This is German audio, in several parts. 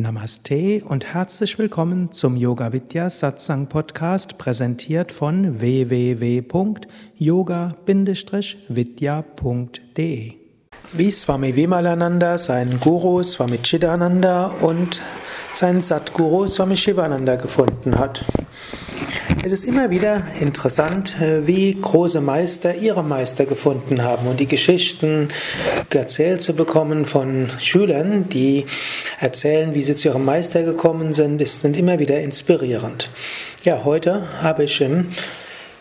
Namaste und herzlich willkommen zum Yoga Vidya Satsang Podcast, präsentiert von www.yoga-vidya.de. Wie Swami Vimalananda seinen Guru Swami Chidananda und seinen Satguru Swami Shivananda gefunden hat. Es ist immer wieder interessant, äh, wie große Meister ihre Meister gefunden haben und die Geschichten erzählt zu bekommen von Schülern, die erzählen, wie sie zu ihrem Meister gekommen sind, sind immer wieder inspirierend. Ja, heute habe ich im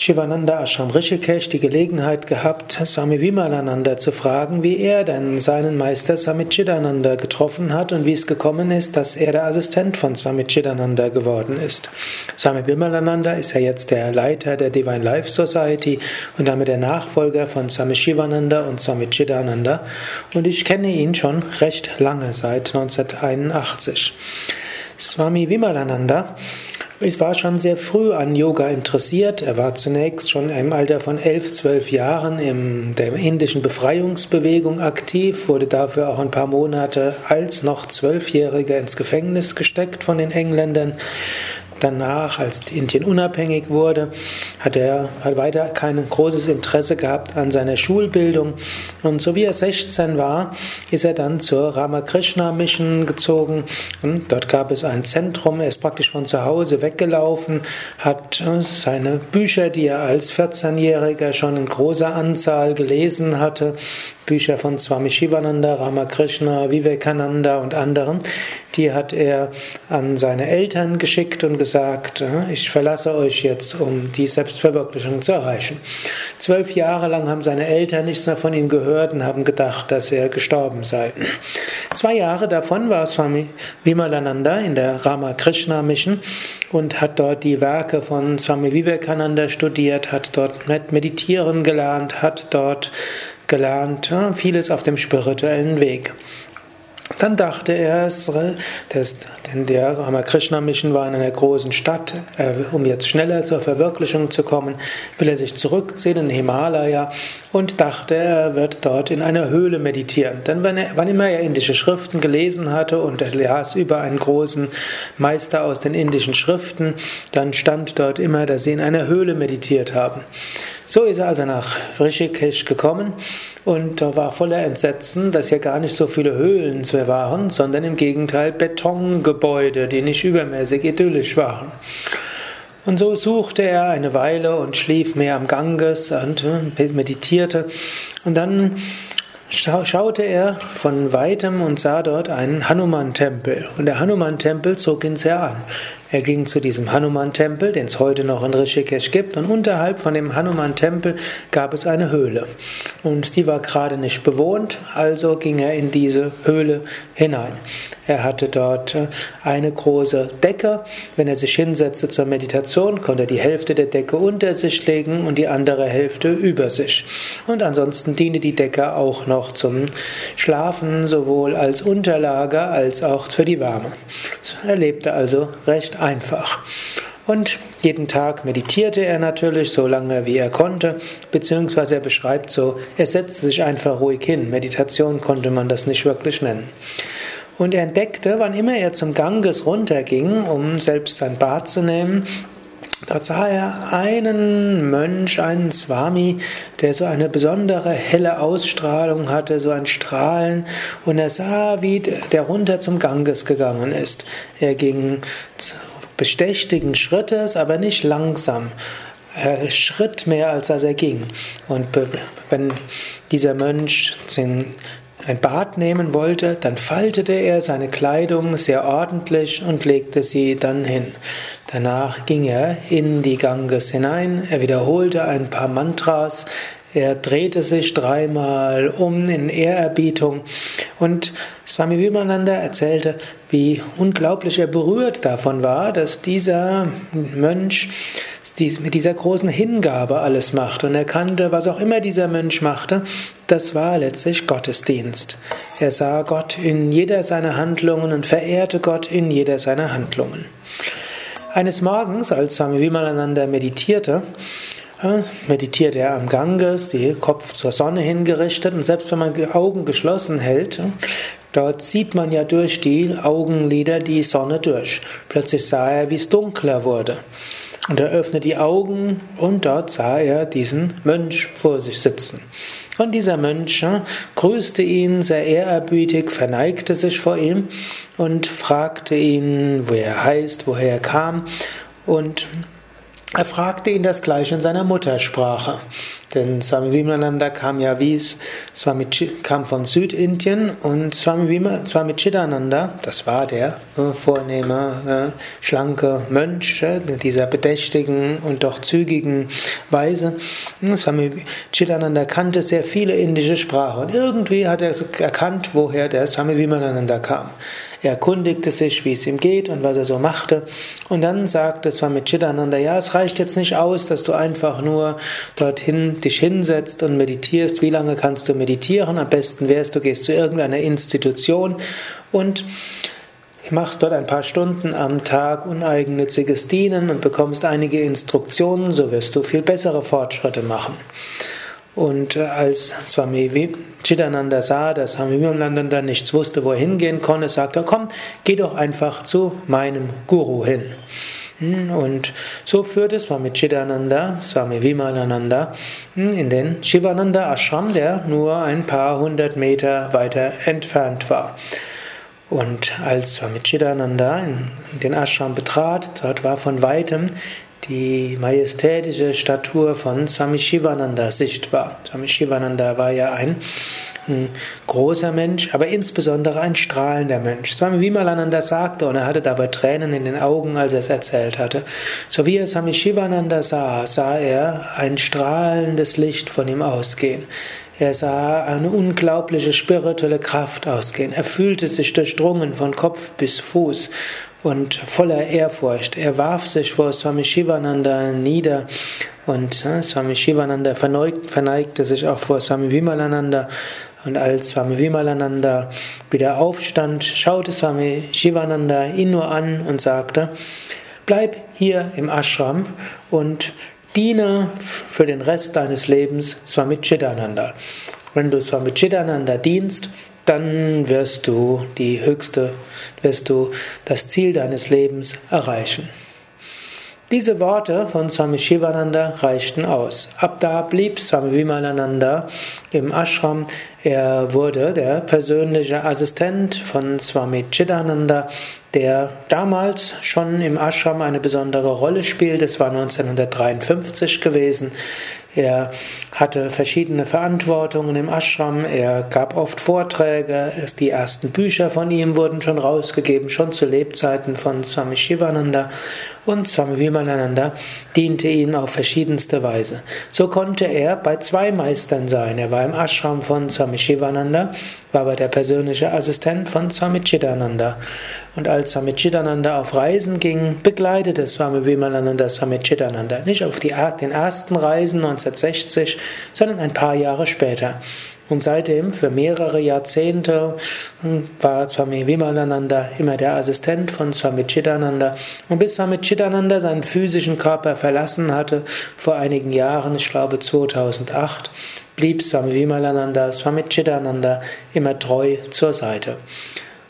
Shivananda Ashram Rishikesh die Gelegenheit gehabt, Swami Vimalananda zu fragen, wie er denn seinen Meister Swami Chidananda getroffen hat und wie es gekommen ist, dass er der Assistent von Swami Chidananda geworden ist. Swami Vimalananda ist ja jetzt der Leiter der Divine Life Society und damit der Nachfolger von Swami Shivananda und Swami Chidananda und ich kenne ihn schon recht lange, seit 1981. Swami Vimalananda es war schon sehr früh an Yoga interessiert. Er war zunächst schon im Alter von elf, zwölf Jahren in der indischen Befreiungsbewegung aktiv, wurde dafür auch ein paar Monate als noch Zwölfjähriger ins Gefängnis gesteckt von den Engländern. Danach, als Indien unabhängig wurde, hat er hat weiter kein großes Interesse gehabt an seiner Schulbildung. Und so wie er 16 war, ist er dann zur Ramakrishna Mission gezogen. Und dort gab es ein Zentrum. Er ist praktisch von zu Hause weggelaufen, hat seine Bücher, die er als 14-Jähriger schon in großer Anzahl gelesen hatte, Bücher von Swami Shivananda, Ramakrishna, Vivekananda und anderen, die hat er an seine Eltern geschickt und gesagt, äh, ich verlasse euch jetzt, um die Selbstverwirklichung zu erreichen. Zwölf Jahre lang haben seine Eltern nichts mehr von ihm gehört und haben gedacht, dass er gestorben sei. Zwei Jahre davon war Swami Vimalananda in der Ramakrishna Mission und hat dort die Werke von Swami Vivekananda studiert, hat dort meditieren gelernt, hat dort gelernt, vieles auf dem spirituellen Weg. Dann dachte er, dass, denn der Ramakrishna Mission war in einer großen Stadt, um jetzt schneller zur Verwirklichung zu kommen, will er sich zurückziehen in den Himalaya und dachte, er wird dort in einer Höhle meditieren. Denn wenn er, wann immer er indische Schriften gelesen hatte und er las über einen großen Meister aus den indischen Schriften, dann stand dort immer, dass sie in einer Höhle meditiert haben. So ist er also nach Rishikesh gekommen und war voller Entsetzen, dass hier gar nicht so viele Höhlen waren, sondern im Gegenteil Betongebäude, die nicht übermäßig idyllisch waren. Und so suchte er eine Weile und schlief mehr am Ganges und äh, meditierte. Und dann schaute er von weitem und sah dort einen Hanuman-Tempel. Und der Hanuman-Tempel zog ihn sehr an. Er ging zu diesem Hanuman-Tempel, den es heute noch in Rishikesh gibt, und unterhalb von dem Hanuman-Tempel gab es eine Höhle. Und die war gerade nicht bewohnt, also ging er in diese Höhle hinein. Er hatte dort äh, eine große Decke. Wenn er sich hinsetzte zur Meditation, konnte er die Hälfte der Decke unter sich legen und die andere Hälfte über sich. Und ansonsten diente die Decke auch noch zum Schlafen, sowohl als Unterlage als auch für die Wärme. Er lebte also recht einfach. Und jeden Tag meditierte er natürlich so lange wie er konnte, beziehungsweise er beschreibt so, er setzte sich einfach ruhig hin. Meditation konnte man das nicht wirklich nennen. Und er entdeckte, wann immer er zum Ganges runterging, um selbst sein Bad zu nehmen, Dort sah er einen Mönch, einen Swami, der so eine besondere helle Ausstrahlung hatte, so ein Strahlen, und er sah, wie der runter zum Ganges gegangen ist. Er ging bestechtigen Schrittes, aber nicht langsam. Er schritt mehr, als dass er ging. Und wenn dieser Mönch ein Bad nehmen wollte, dann faltete er seine Kleidung sehr ordentlich und legte sie dann hin. Danach ging er in die Ganges hinein, er wiederholte ein paar Mantras, er drehte sich dreimal um in Ehrerbietung und Swami Vimananda erzählte, wie unglaublich er berührt davon war, dass dieser Mönch mit dieser großen Hingabe alles macht und erkannte, was auch immer dieser Mönch machte, das war letztlich Gottesdienst. Er sah Gott in jeder seiner Handlungen und verehrte Gott in jeder seiner Handlungen. Eines Morgens, als Swami Vimalananda meditierte, äh, meditierte er am Ganges, den Kopf zur Sonne hingerichtet und selbst wenn man die Augen geschlossen hält, Dort sieht man ja durch die Augenlider die Sonne durch. Plötzlich sah er, wie es dunkler wurde. Und er öffnete die Augen und dort sah er diesen Mönch vor sich sitzen. Und dieser Mönch ja, grüßte ihn sehr ehrerbietig, verneigte sich vor ihm und fragte ihn, wo er heißt, woher er kam. Und er fragte ihn das gleich in seiner Muttersprache. Denn Swami Vimalananda kam ja wie Swami kam von Südindien und Swami, Vima, Swami Chidananda, das war der äh, vornehme, äh, schlanke Mönch, äh, dieser bedächtigen und doch zügigen Weise. Swami Chidananda kannte sehr viele indische Sprachen und irgendwie hat er erkannt, woher der Swami Vimalananda kam. Er erkundigte sich, wie es ihm geht und was er so machte. Und dann sagte Swami Chidananda, ja, es reicht jetzt nicht aus, dass du einfach nur dorthin dich hinsetzt und meditierst. Wie lange kannst du meditieren? Am besten wärst du gehst zu irgendeiner Institution und machst dort ein paar Stunden am Tag uneigennütziges Dienen und bekommst einige Instruktionen, so wirst du viel bessere Fortschritte machen. Und äh, als Swami Chidananda sah, dass Swami Vivekananda nichts wusste, wo er hingehen konnte, sagte er, komm, geh doch einfach zu meinem Guru hin. Hm, und so führte Swami Chidananda, Swami Vimalananda, hm, in den Shivananda Ashram, der nur ein paar hundert Meter weiter entfernt war. Und als Swami Chidananda in den Ashram betrat, dort war von weitem die majestätische Statur von Swami Shivananda sichtbar. Swami Shivananda war ja ein, ein großer Mensch, aber insbesondere ein strahlender Mensch. Swami Vimalananda sagte, und er hatte dabei Tränen in den Augen, als er es erzählt hatte, so wie er Swami Shivananda sah, sah er ein strahlendes Licht von ihm ausgehen. Er sah eine unglaubliche spirituelle Kraft ausgehen. Er fühlte sich durchdrungen von Kopf bis Fuß und voller Ehrfurcht. Er warf sich vor Swami Shivananda nieder und äh, Swami Shivananda verneigt, verneigte sich auch vor Swami Vimalananda. Und als Swami Vimalananda wieder aufstand, schaute Swami Shivananda ihn nur an und sagte, bleib hier im Ashram und diene für den Rest deines Lebens Swami Chidananda. Wenn du Swami Chidananda dienst, dann wirst du die höchste, wirst du das Ziel deines Lebens erreichen. Diese Worte von Swami Shivananda reichten aus. Ab da blieb Swami Vimalananda im Ashram. Er wurde der persönliche Assistent von Swami Chidananda, der damals schon im Ashram eine besondere Rolle spielt. Es war 1953 gewesen. Er hatte verschiedene Verantwortungen im Ashram, er gab oft Vorträge, die ersten Bücher von ihm wurden schon rausgegeben, schon zu Lebzeiten von Swami Shivananda und Swami Vimalananda diente ihm auf verschiedenste Weise. So konnte er bei zwei Meistern sein. Er war im Ashram von Swami Shivananda, war aber der persönliche Assistent von Swami Chidananda. Und als Swami Chidananda auf Reisen ging, begleitete Swami Vimalananda Swami Chidananda nicht auf die, den ersten Reisen 1960, sondern ein paar Jahre später. Und seitdem, für mehrere Jahrzehnte, hm, war Swami Vimalananda immer der Assistent von Swami Chidananda. Und bis Swami Chidananda seinen physischen Körper verlassen hatte, vor einigen Jahren, ich glaube 2008, blieb Swami Vimalananda, Swami Chidananda immer treu zur Seite.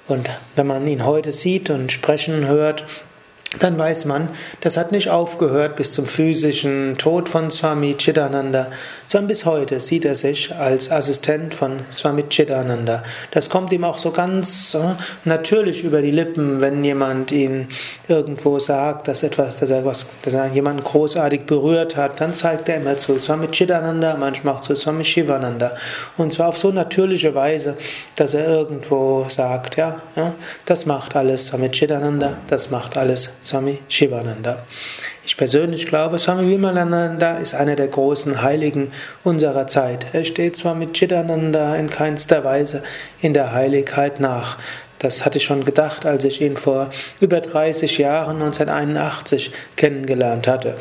Und wenn man ihn heute sieht und sprechen hört, dann weiß man, das hat nicht aufgehört bis zum physischen Tod von Swami Chidananda, sondern bis heute sieht er sich als Assistent von Swami Chidananda. Das kommt ihm auch so ganz äh, natürlich über die Lippen, wenn jemand ihn irgendwo sagt, dass etwas, dass er was, dass er jemanden großartig berührt hat, dann zeigt er immer zu Swami Chidananda, manchmal auch zu Swami Shivananda. Und zwar auf so natürliche Weise, dass er irgendwo sagt, ja, ja das macht alles Swami Chidananda, das macht alles Swami Shivananda. Ich persönlich glaube, Swami Vimalananda ist einer der großen Heiligen unserer Zeit. Er steht zwar mit Chidananda in keinster Weise in der Heiligkeit nach. Das hatte ich schon gedacht, als ich ihn vor über 30 Jahren, 1981, kennengelernt hatte.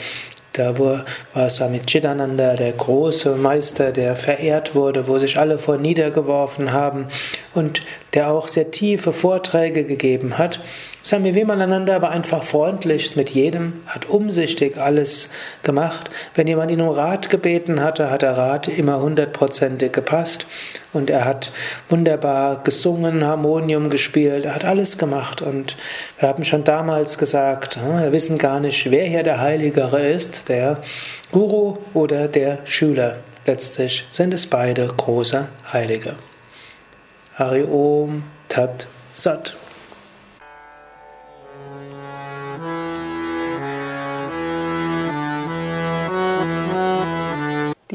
Da war Swami Chidananda der große Meister, der verehrt wurde, wo sich alle vor niedergeworfen haben und der auch sehr tiefe Vorträge gegeben hat. Swami Vimalananda war einfach freundlich mit jedem, hat umsichtig alles gemacht. Wenn jemand ihn um Rat gebeten hatte, hat der Rat immer hundertprozentig gepasst. Und er hat wunderbar gesungen, Harmonium gespielt, er hat alles gemacht. Und wir haben schon damals gesagt, hm, wir wissen gar nicht, wer hier der Heiligere ist, der Guru oder der Schüler. Letztlich sind es beide große Heilige. Hari Om Tat Sat.